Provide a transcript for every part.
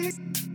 Cuckoo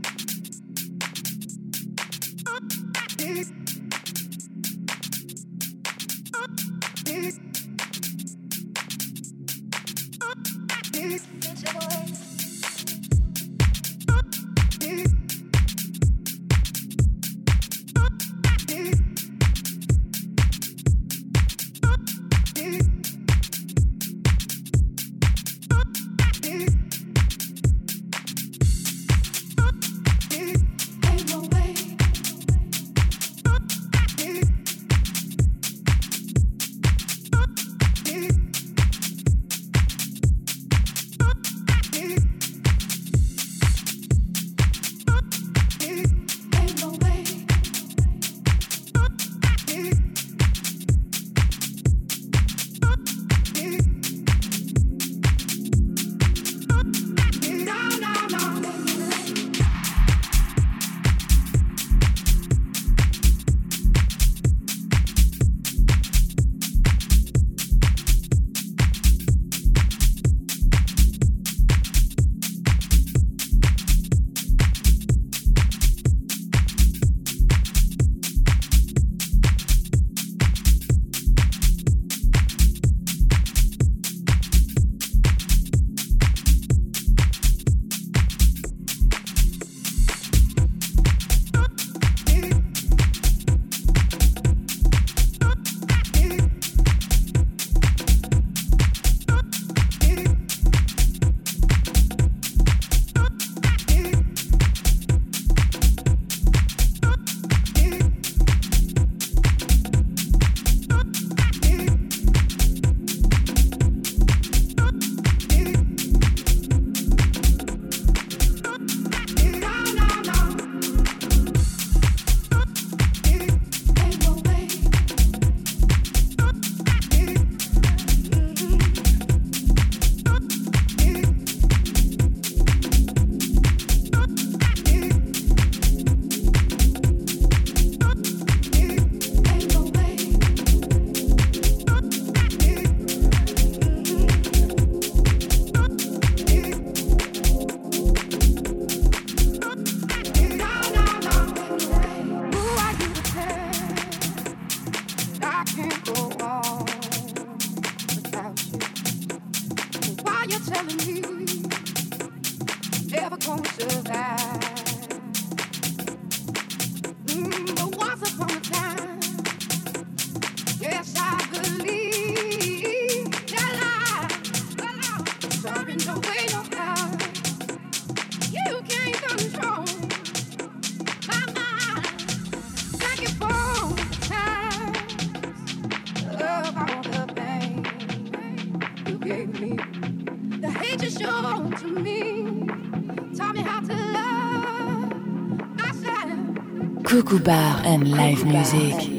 Bar and Live Music.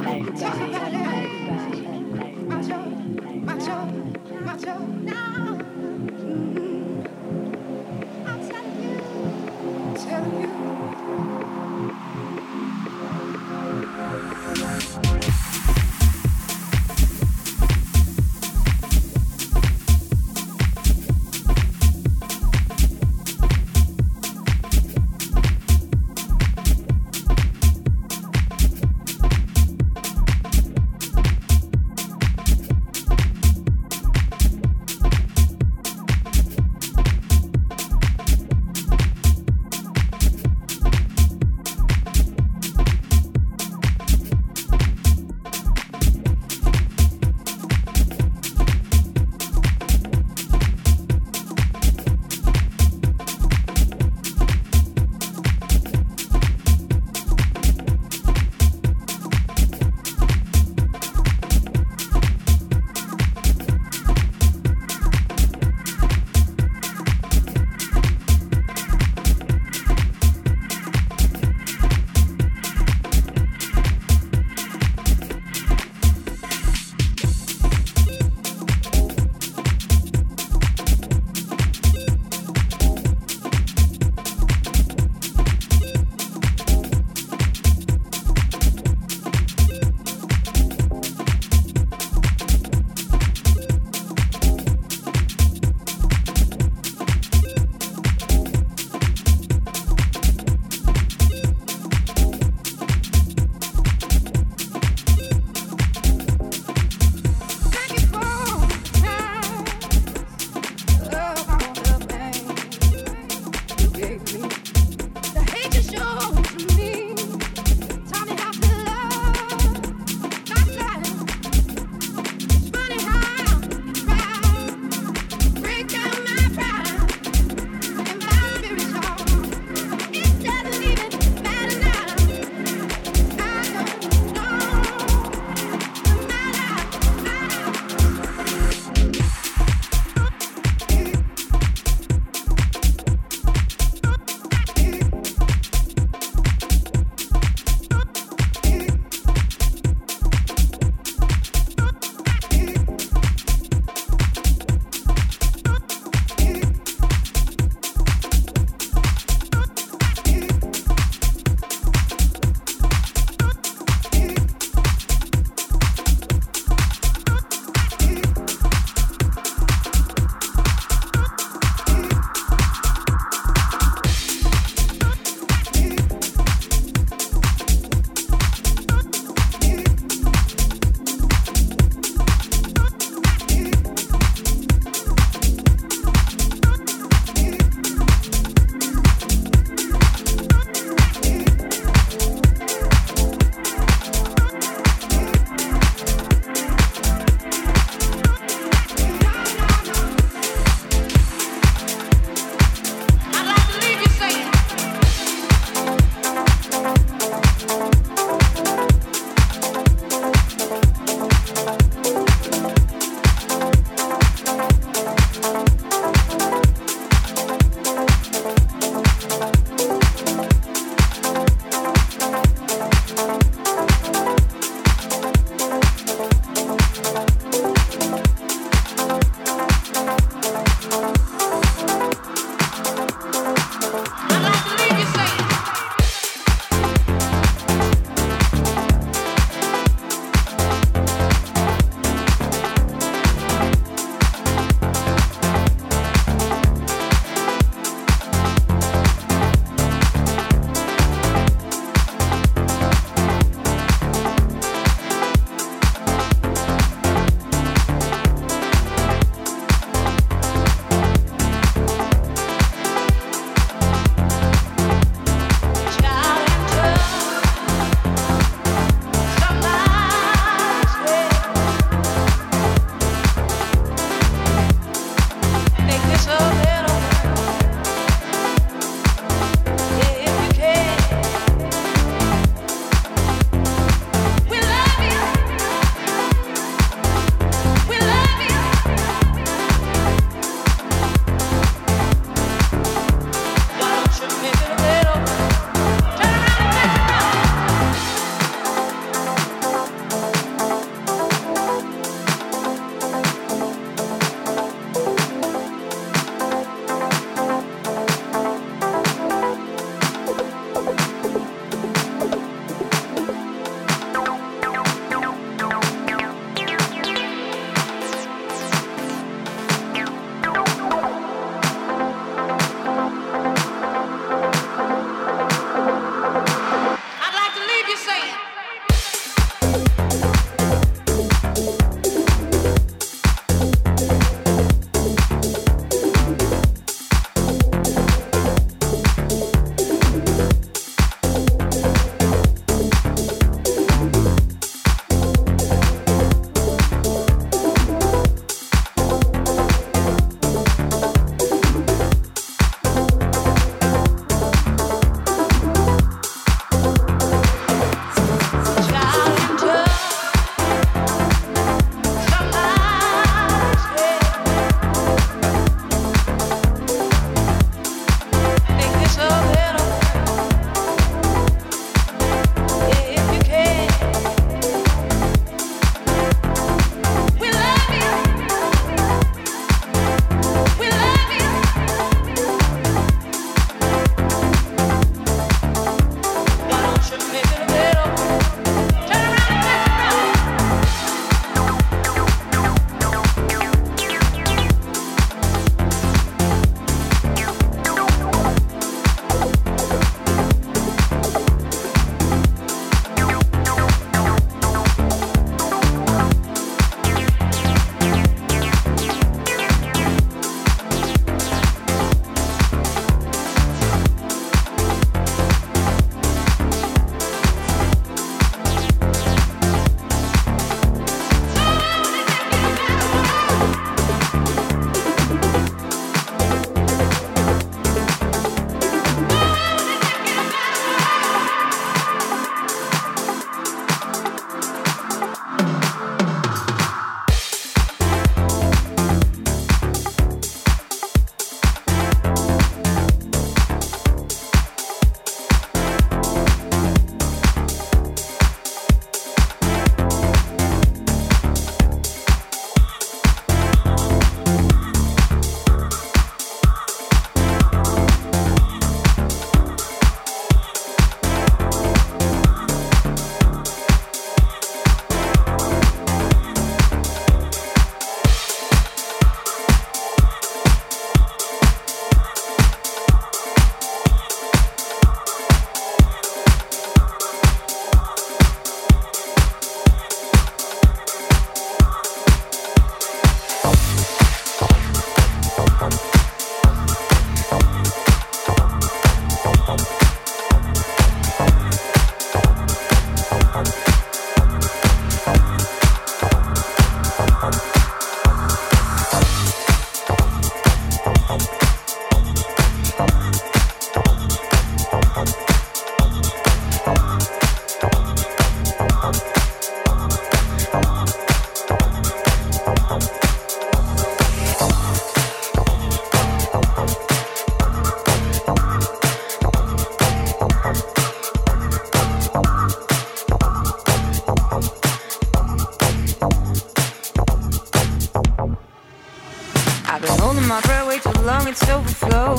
it's overflow.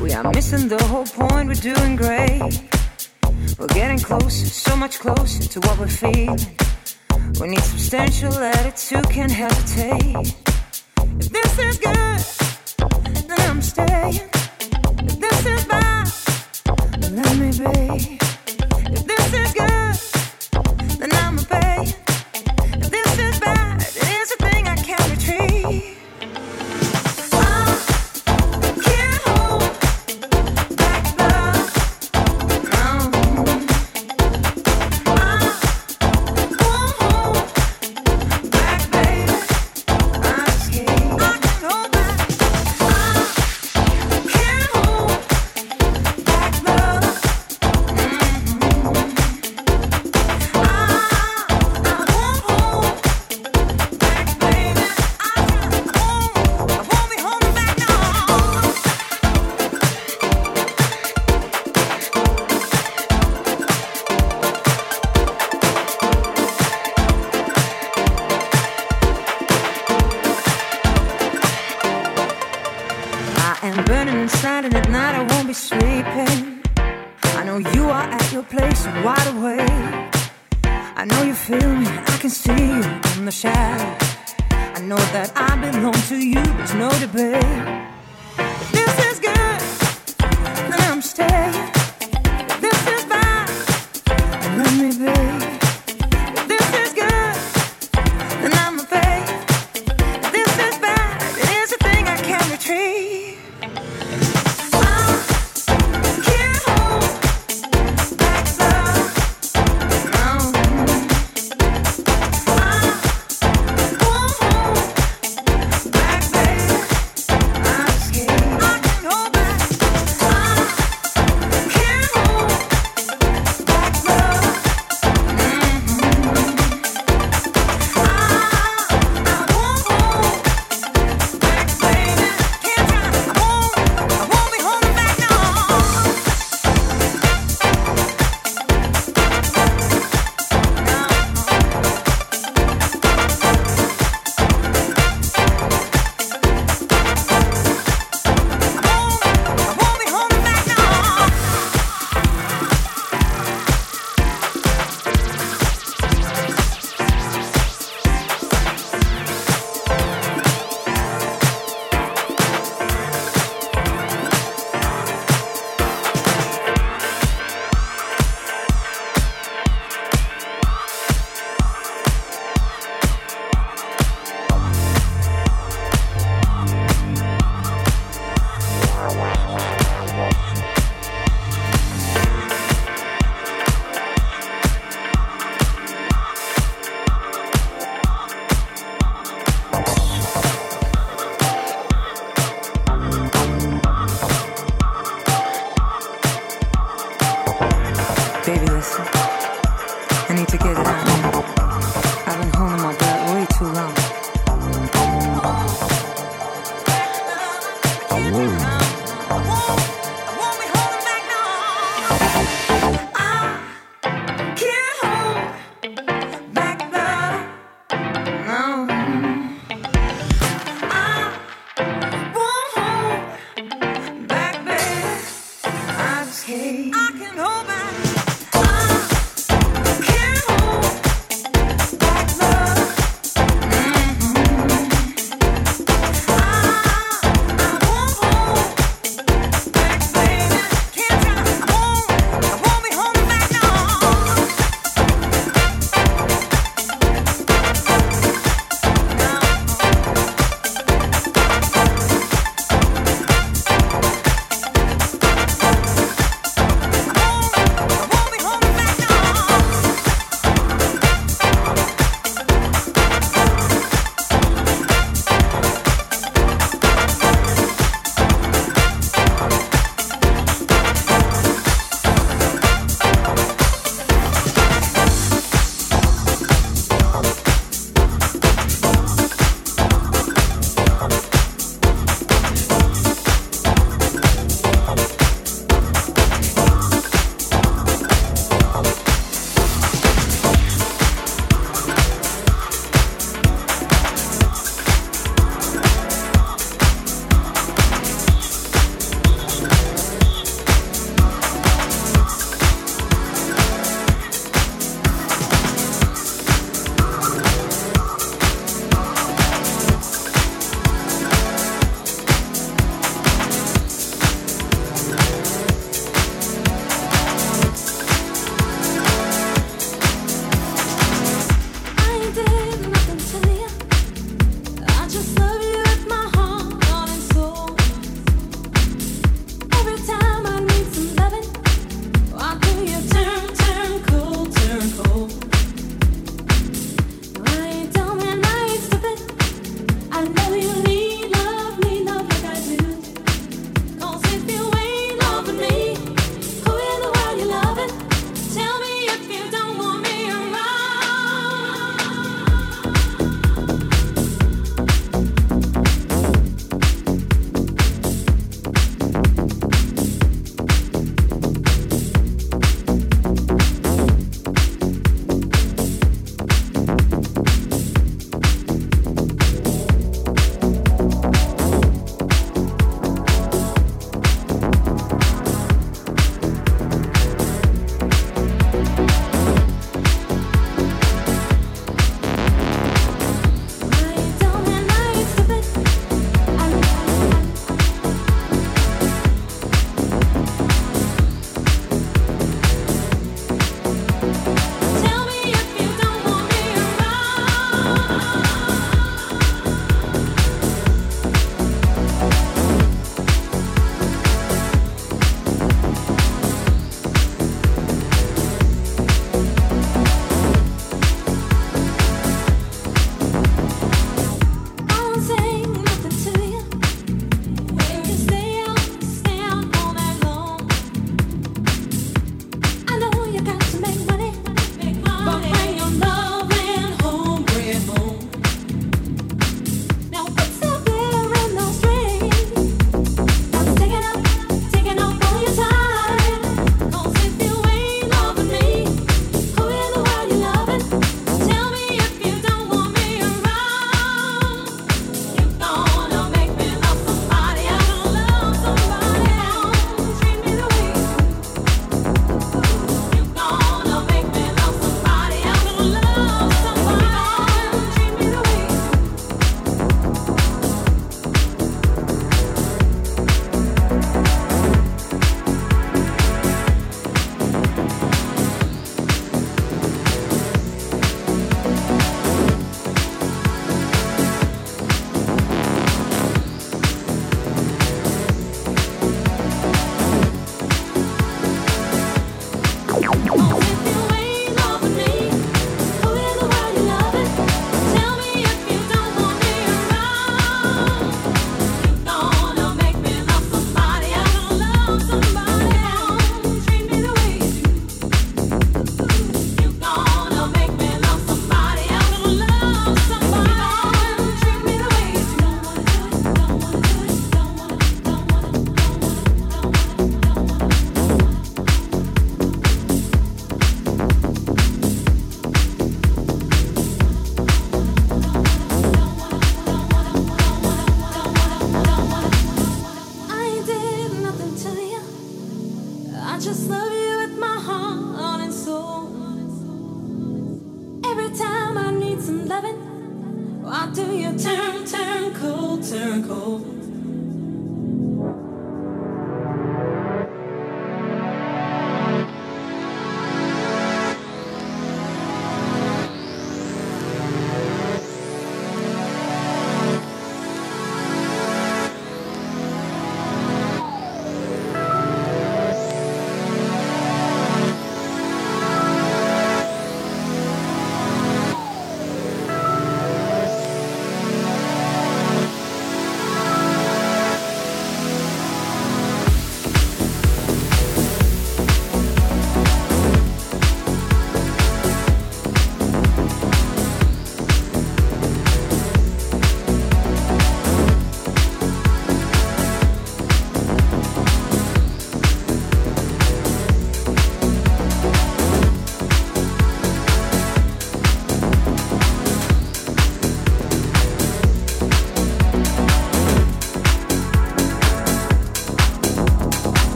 We are missing the whole point, we're doing great. We're getting closer, so much closer to what we're feeling.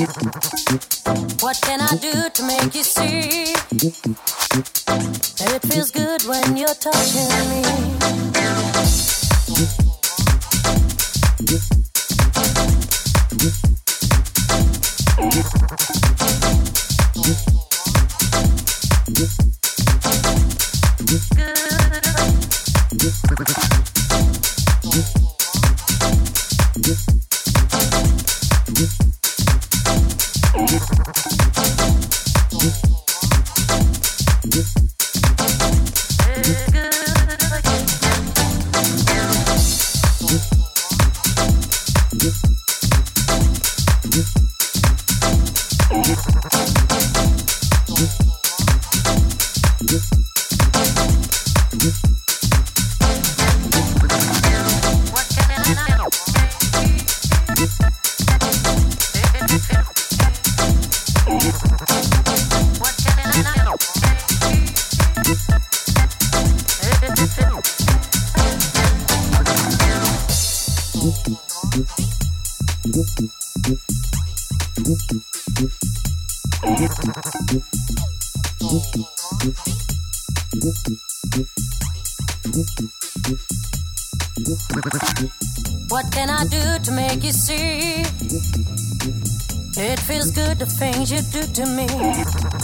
What can I do to make you see that it feels good when you're touching me? Things you do to me.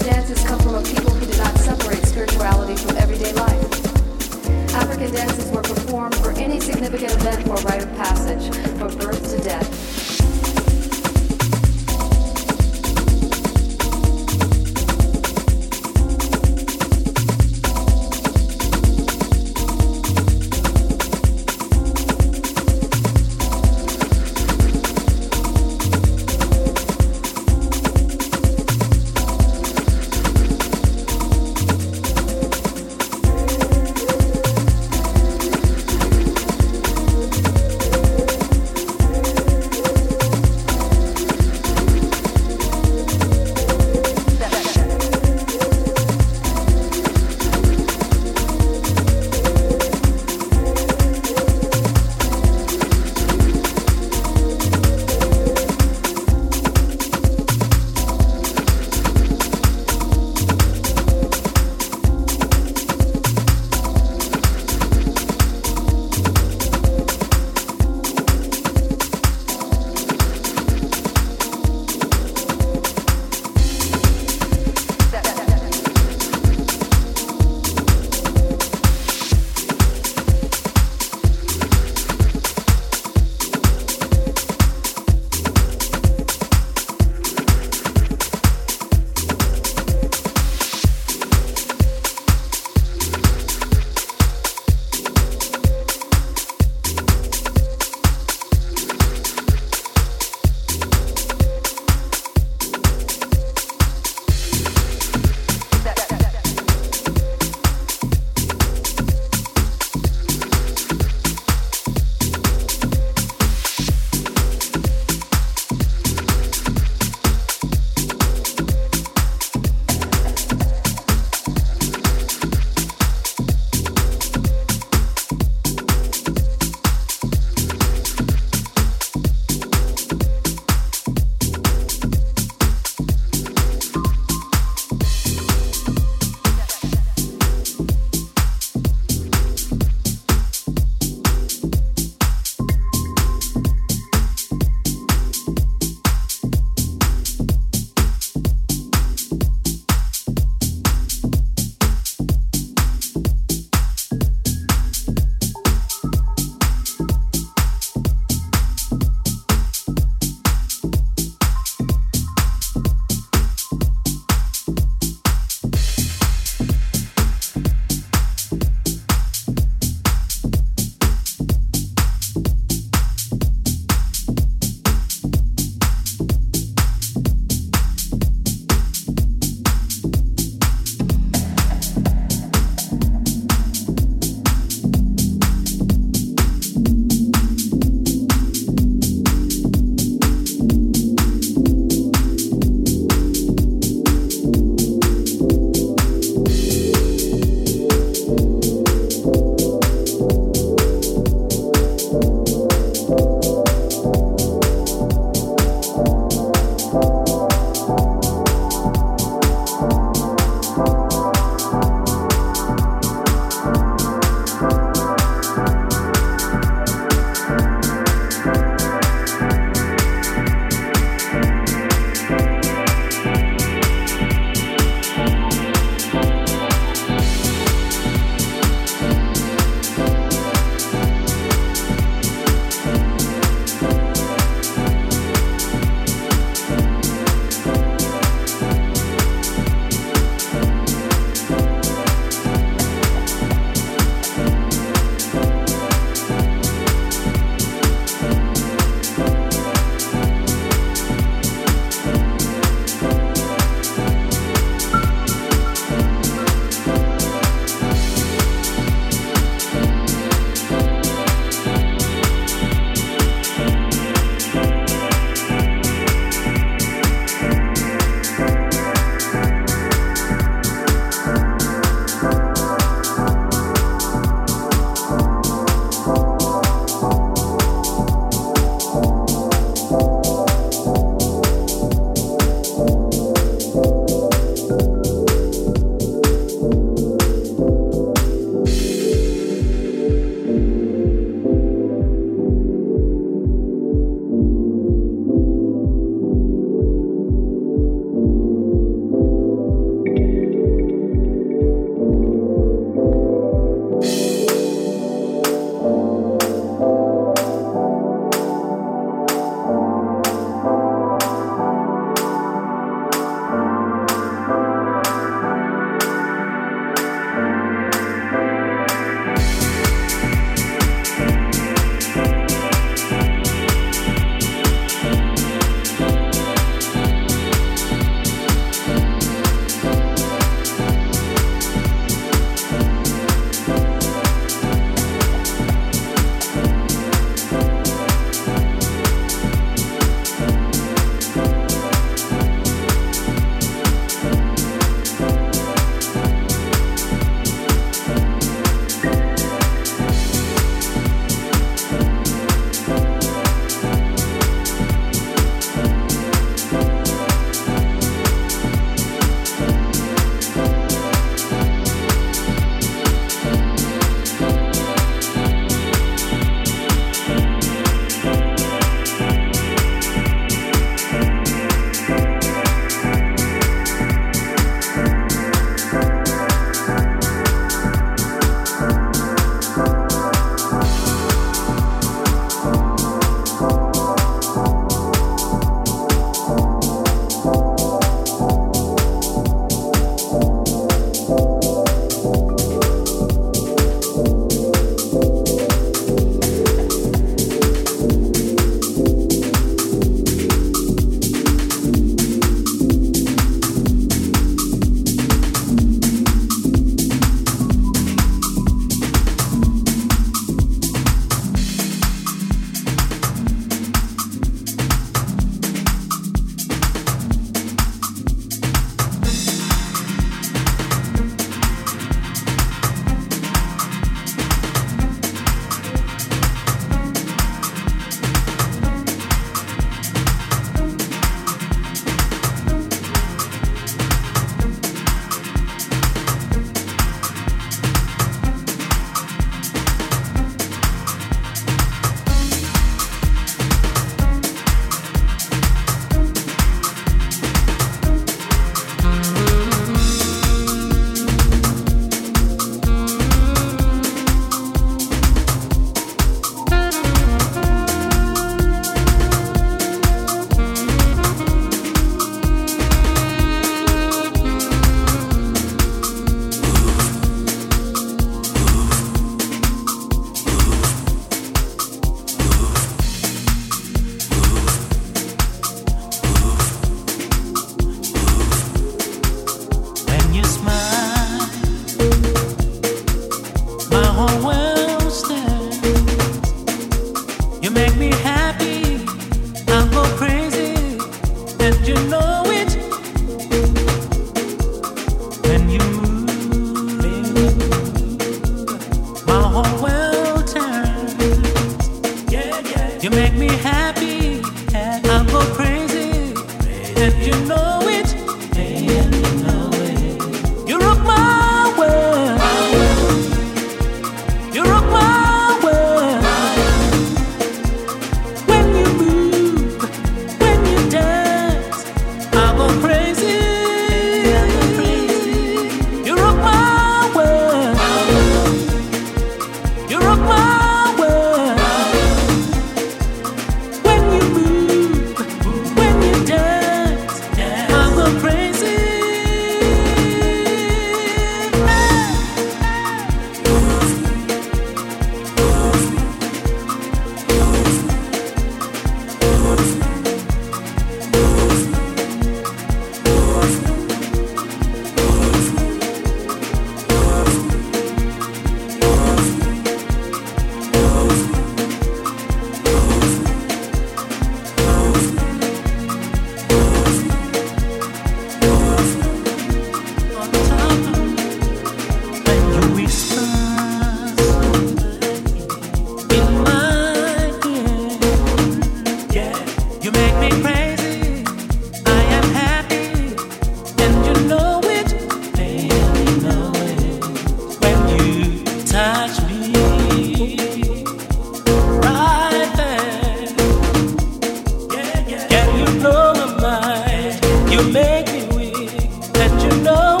make me weak, that you know.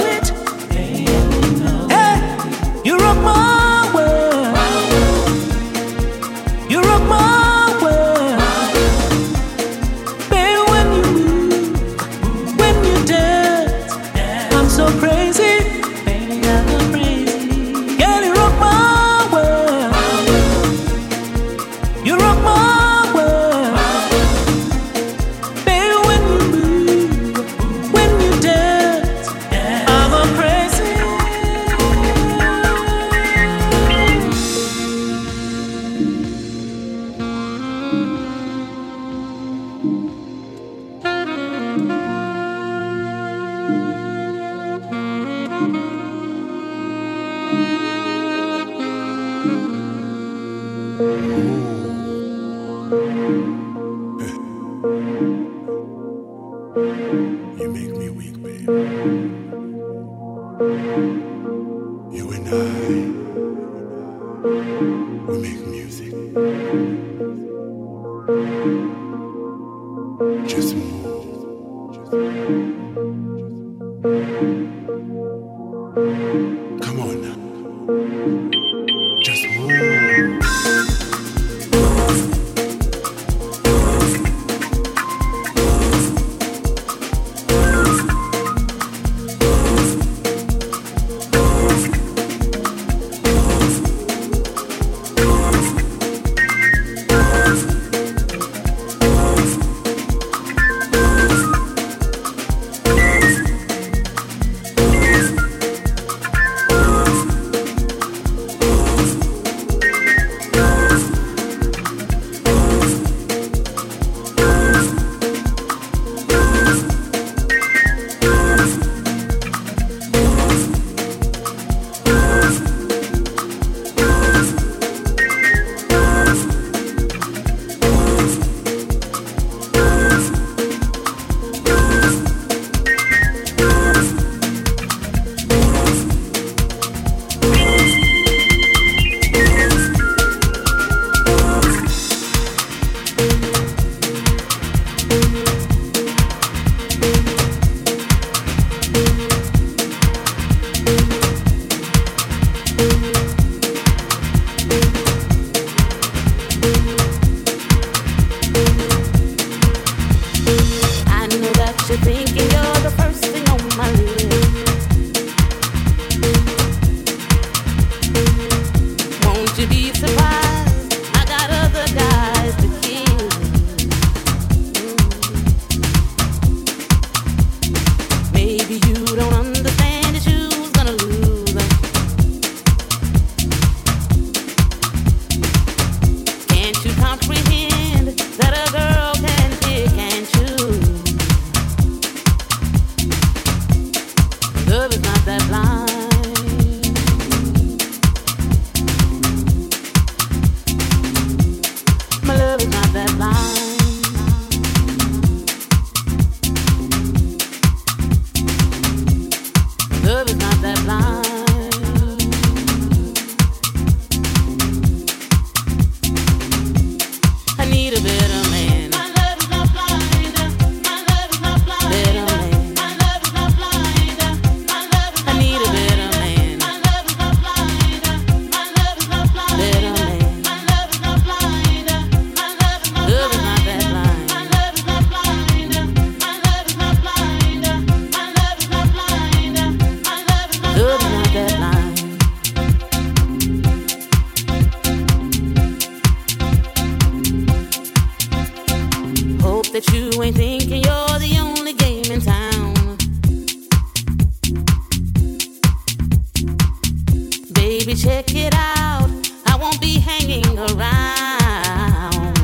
Around.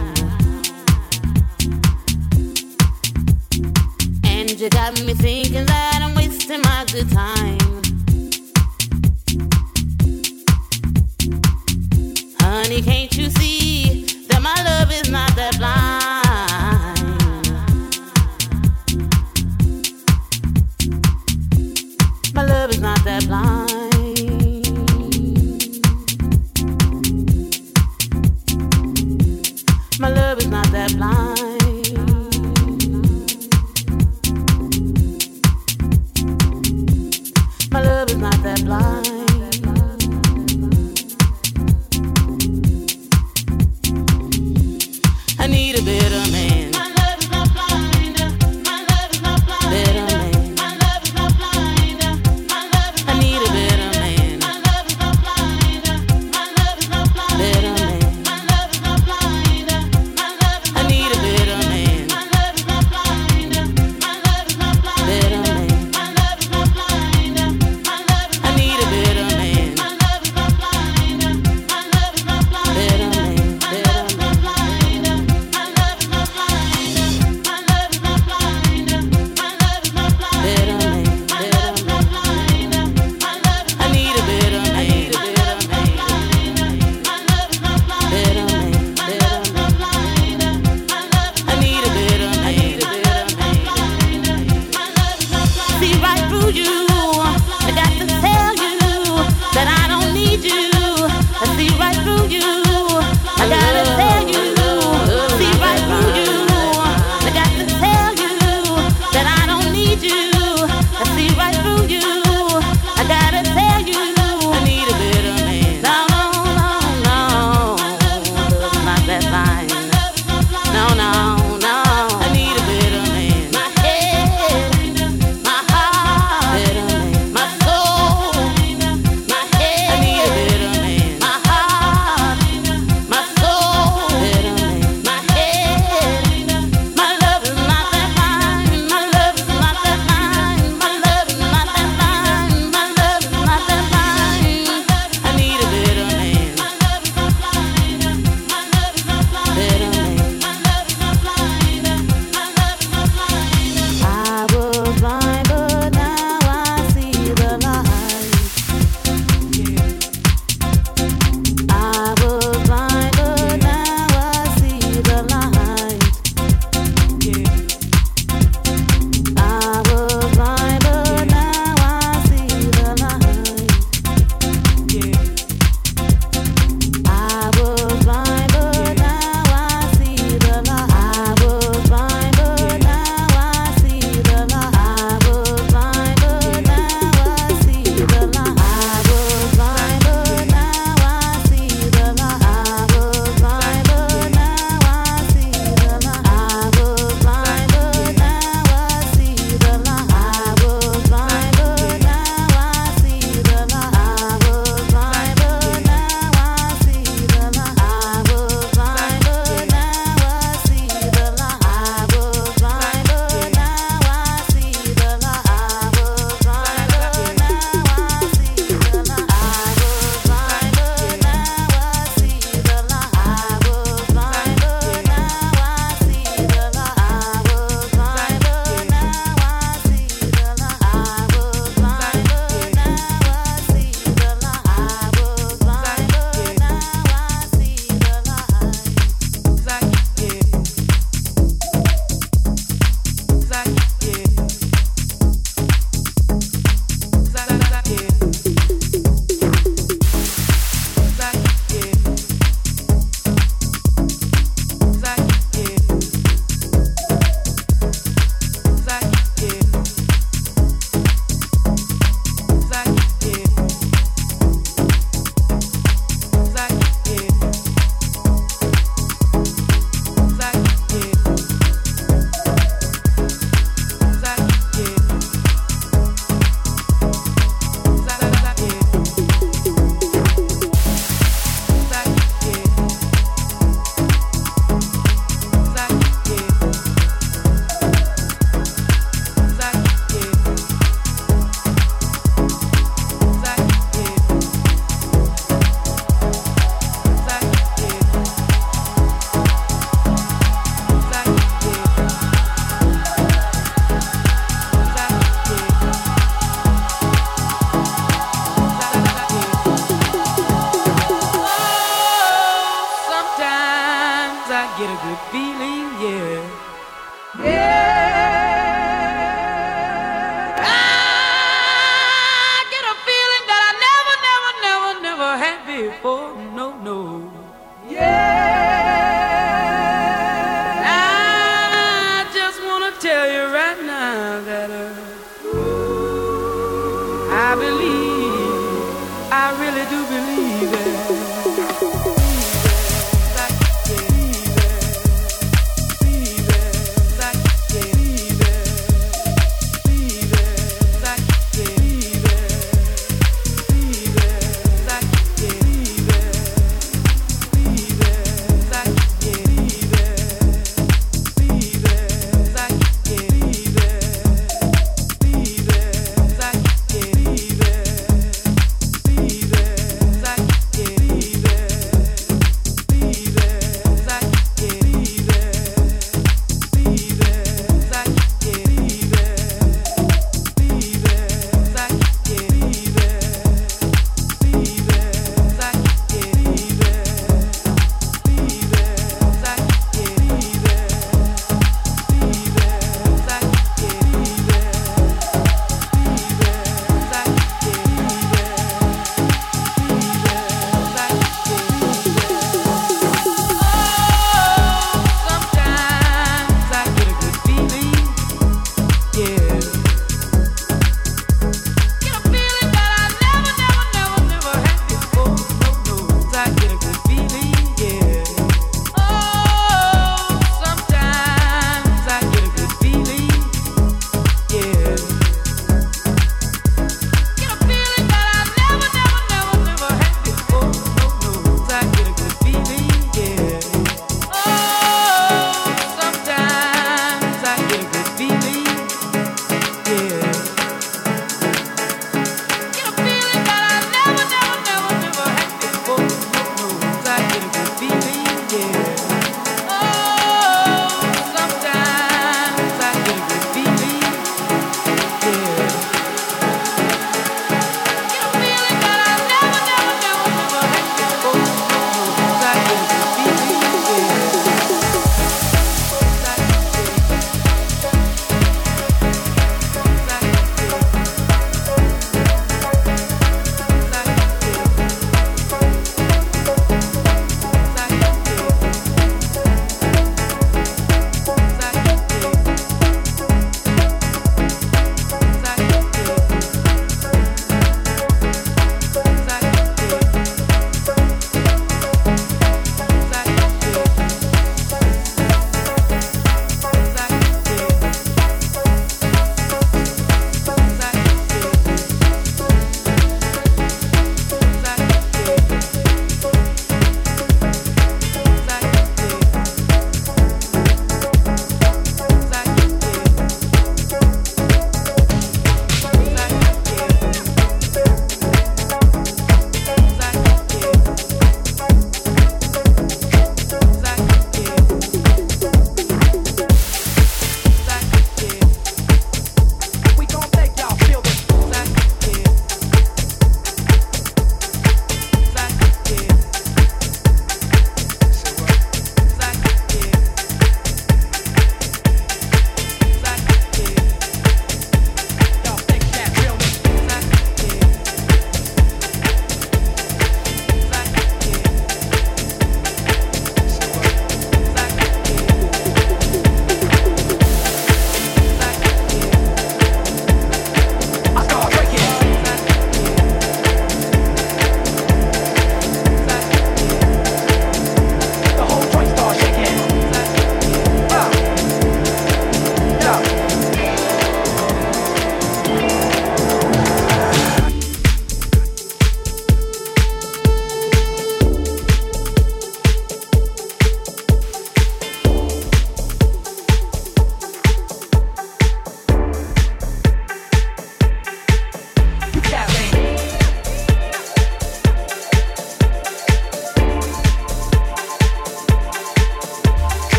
And you got me thinking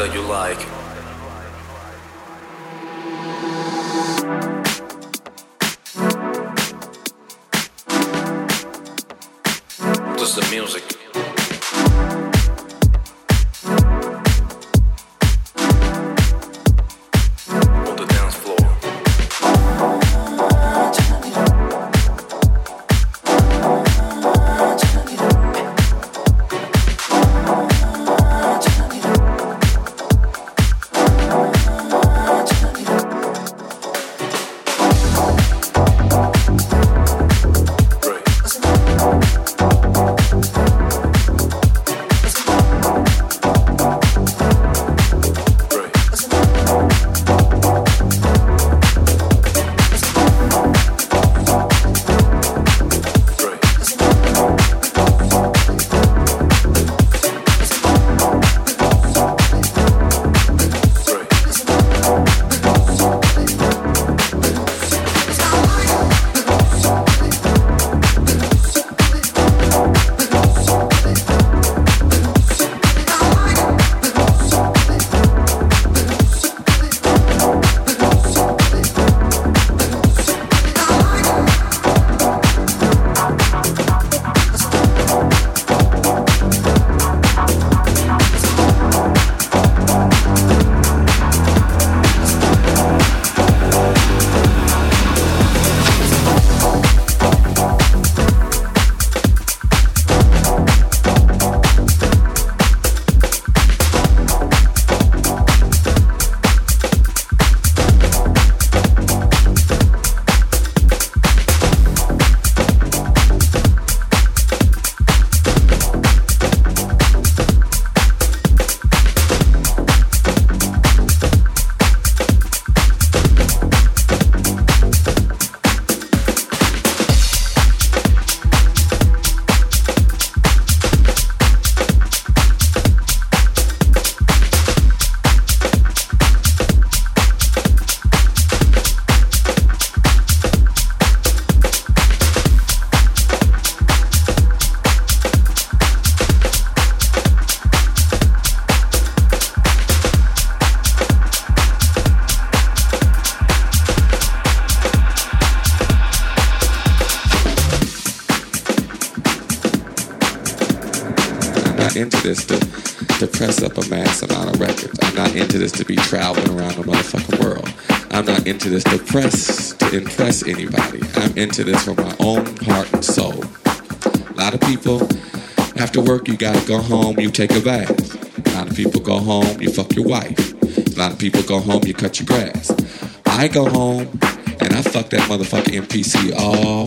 that you like. Anybody. I'm into this for my own heart and soul. A lot of people, after work, you gotta go home, you take a bath. A lot of people go home, you fuck your wife. A lot of people go home, you cut your grass. I go home and I fuck that motherfucking MPC all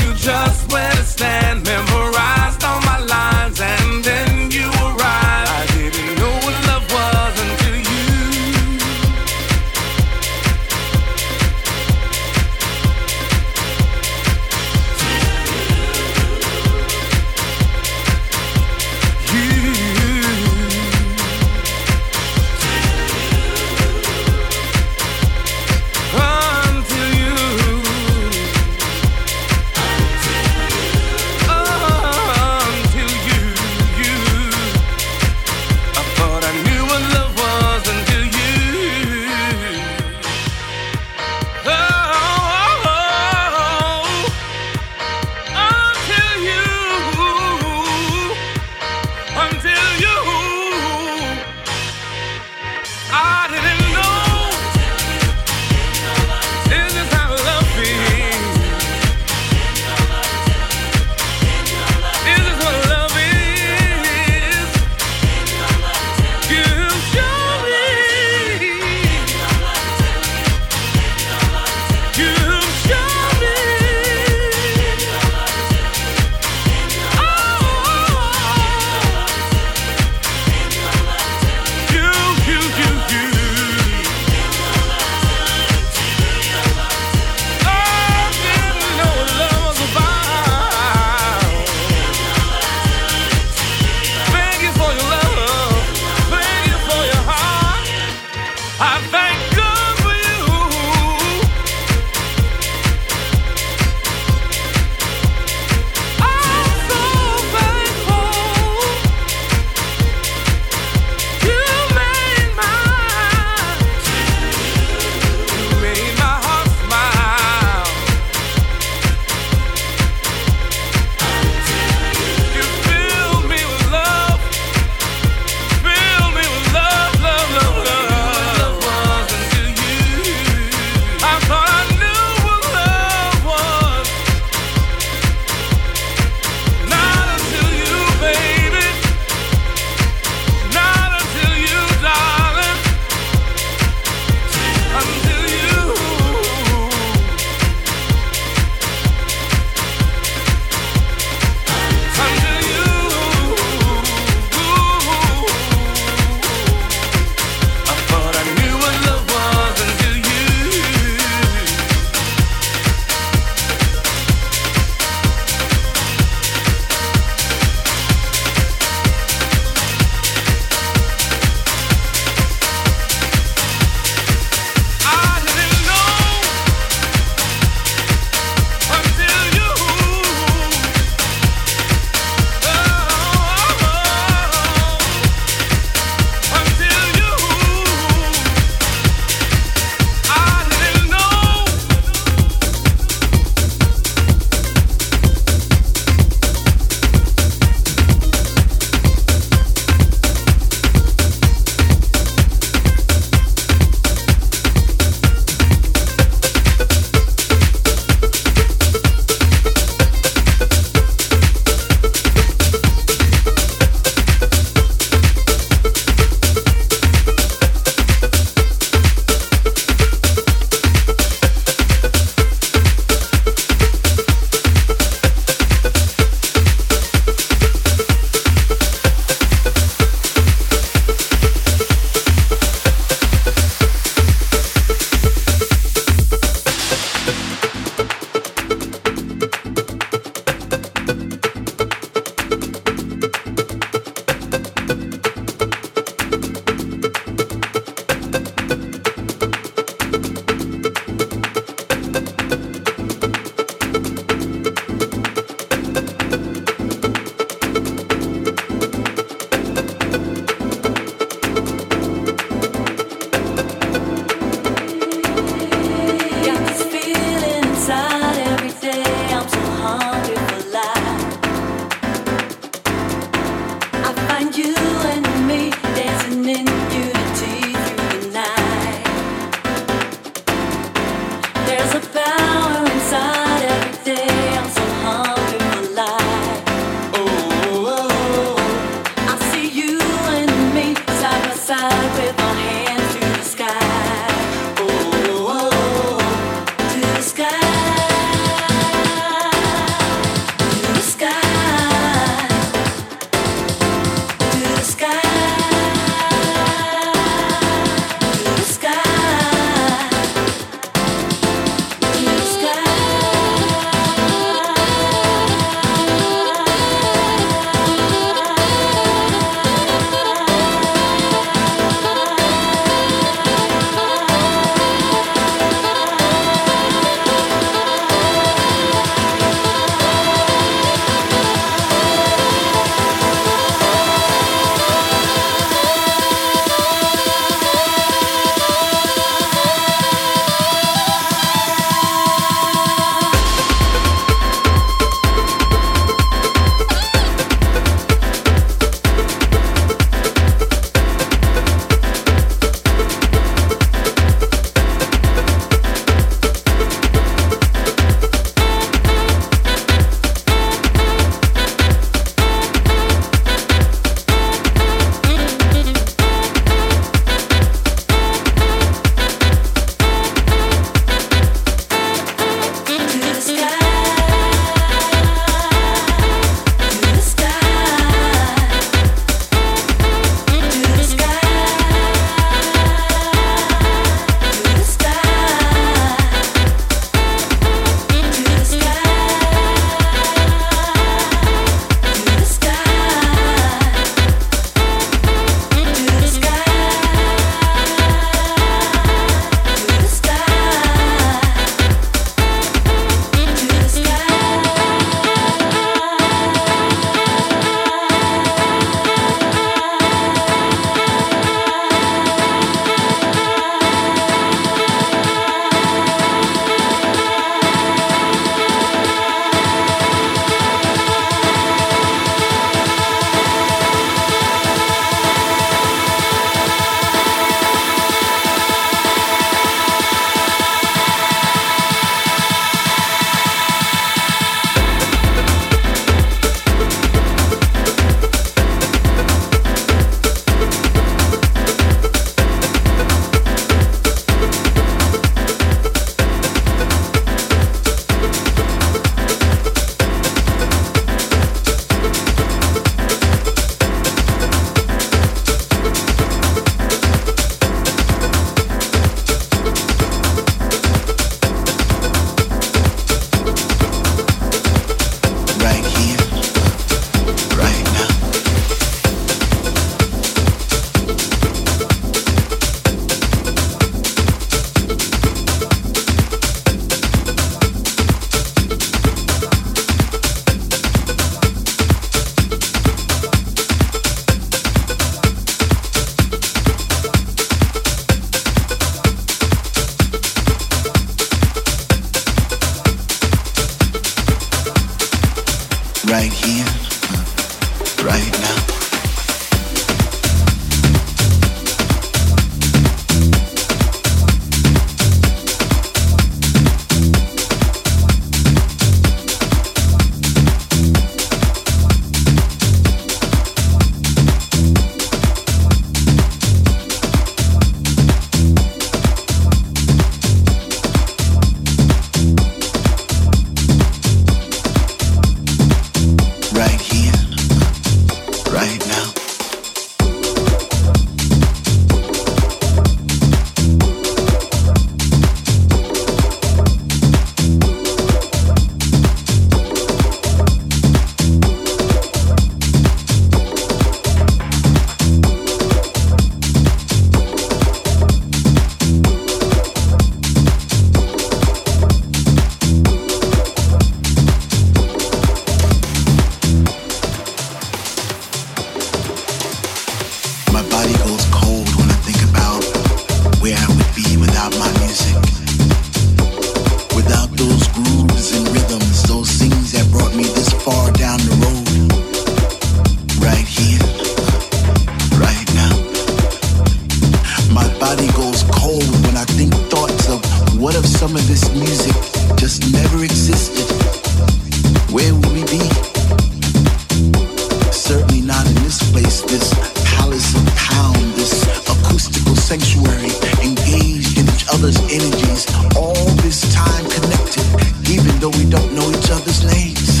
connected, even though we don't know each other's names.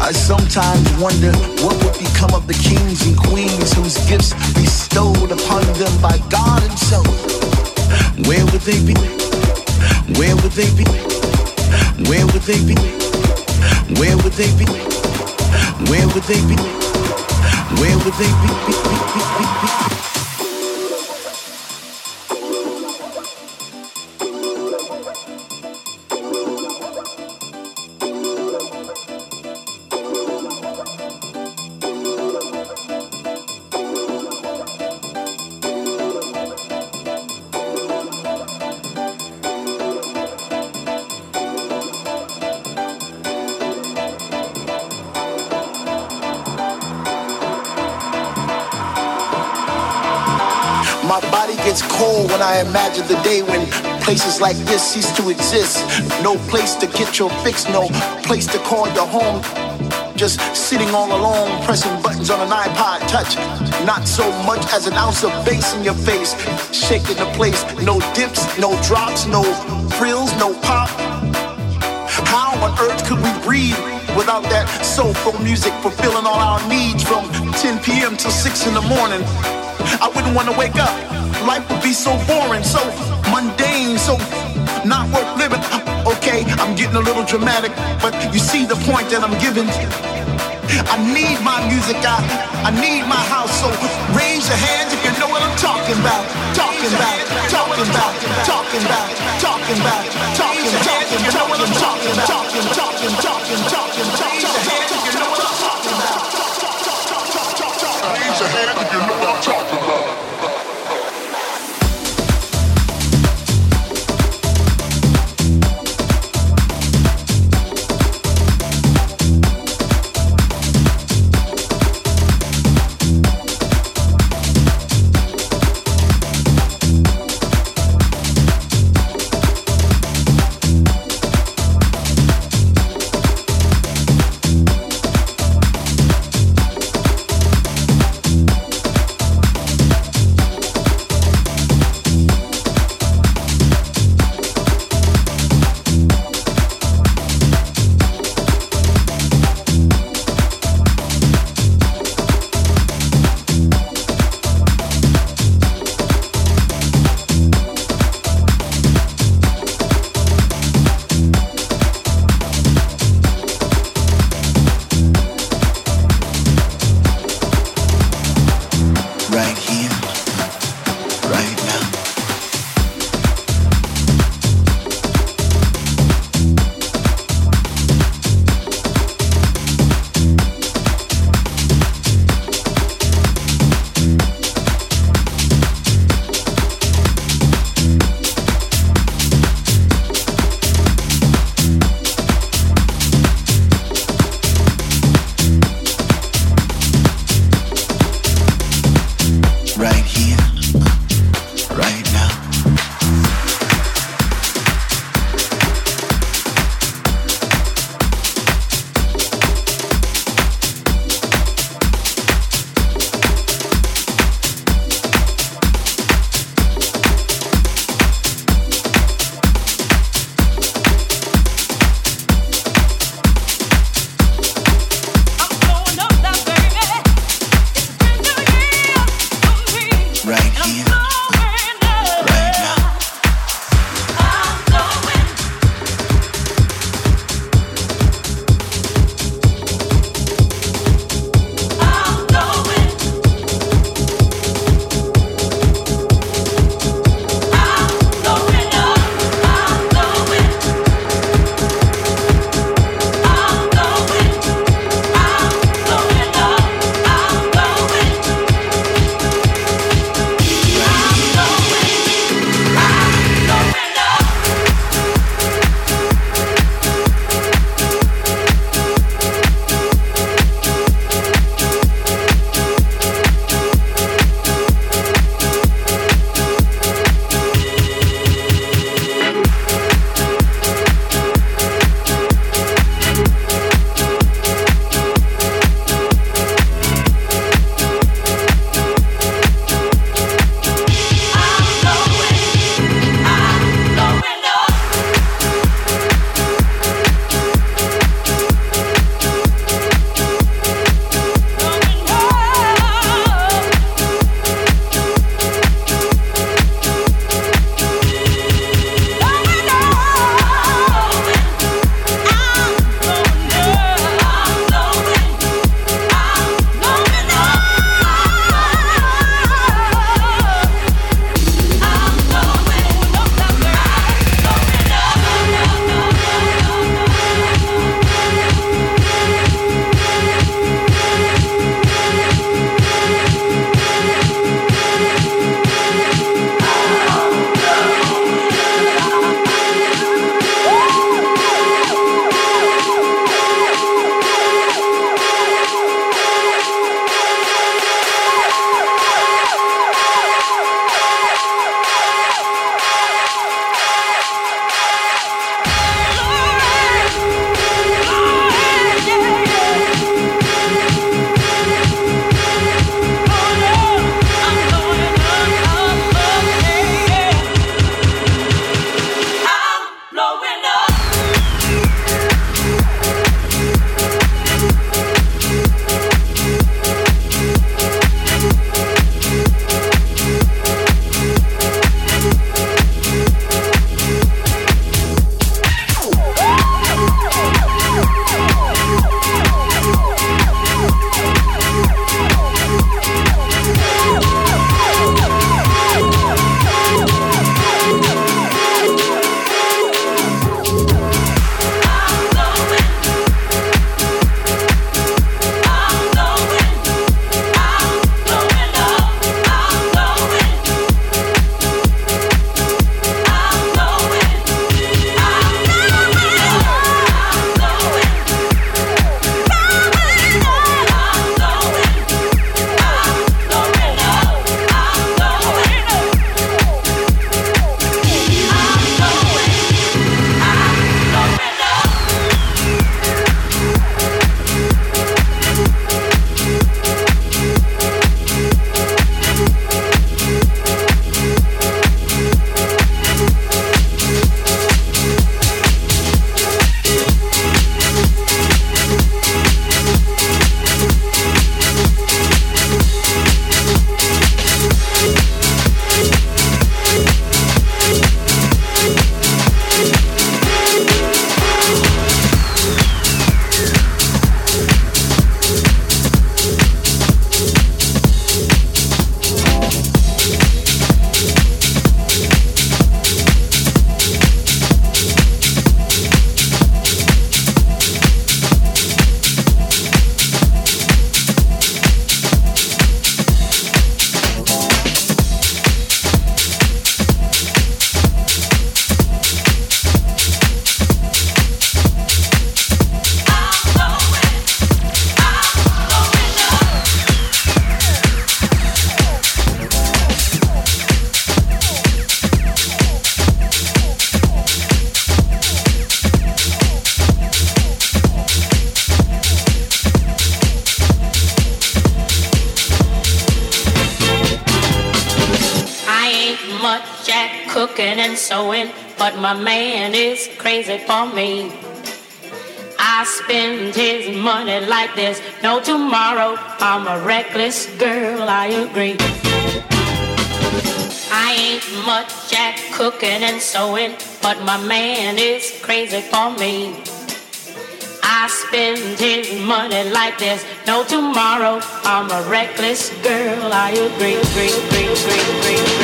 I sometimes wonder what would become of the kings and queens whose gifts bestowed upon them by God Himself. Where would they be? Where would they be? Where would they be? Where would they be? Where would they be? Where would they be? Where would they be? Places like this cease to exist. No place to get your fix, no place to call your home. Just sitting all alone, pressing buttons on an iPod touch. Not so much as an ounce of bass in your face. Shaking the place, no dips, no drops, no frills, no pop. How on earth could we breathe without that soulful music fulfilling all our needs from 10 p.m. till 6 in the morning? I wouldn't want to wake up. Life would be so boring, so mundane, so not worth living. Okay, I'm getting a little dramatic, but you see the point that I'm giving. I need my music, I, I need my house, so raise your hands if you know what I'm talking about. Talking about, talking about, talking about, talking about, talking, talking, you know what I'm talking about. Talking, talking, talking, talking, talking. Raise your hands if you know what I spend his money like there's no tomorrow. I'm a reckless girl, I agree. I ain't much at cooking and sewing, but my man is crazy for me. I spend his money like there's no tomorrow. I'm a reckless girl, I agree, agree, agree, agree, agree, agree.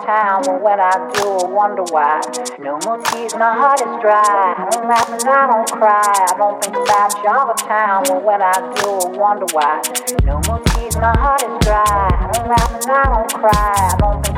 Time. Well, when I do, I wonder why. No more tears, my heart is dry. I don't laugh and I don't cry. I don't think about you all the time. Well, when I do, I wonder why. No more tears, my heart is dry. I don't laugh and I don't cry. I don't think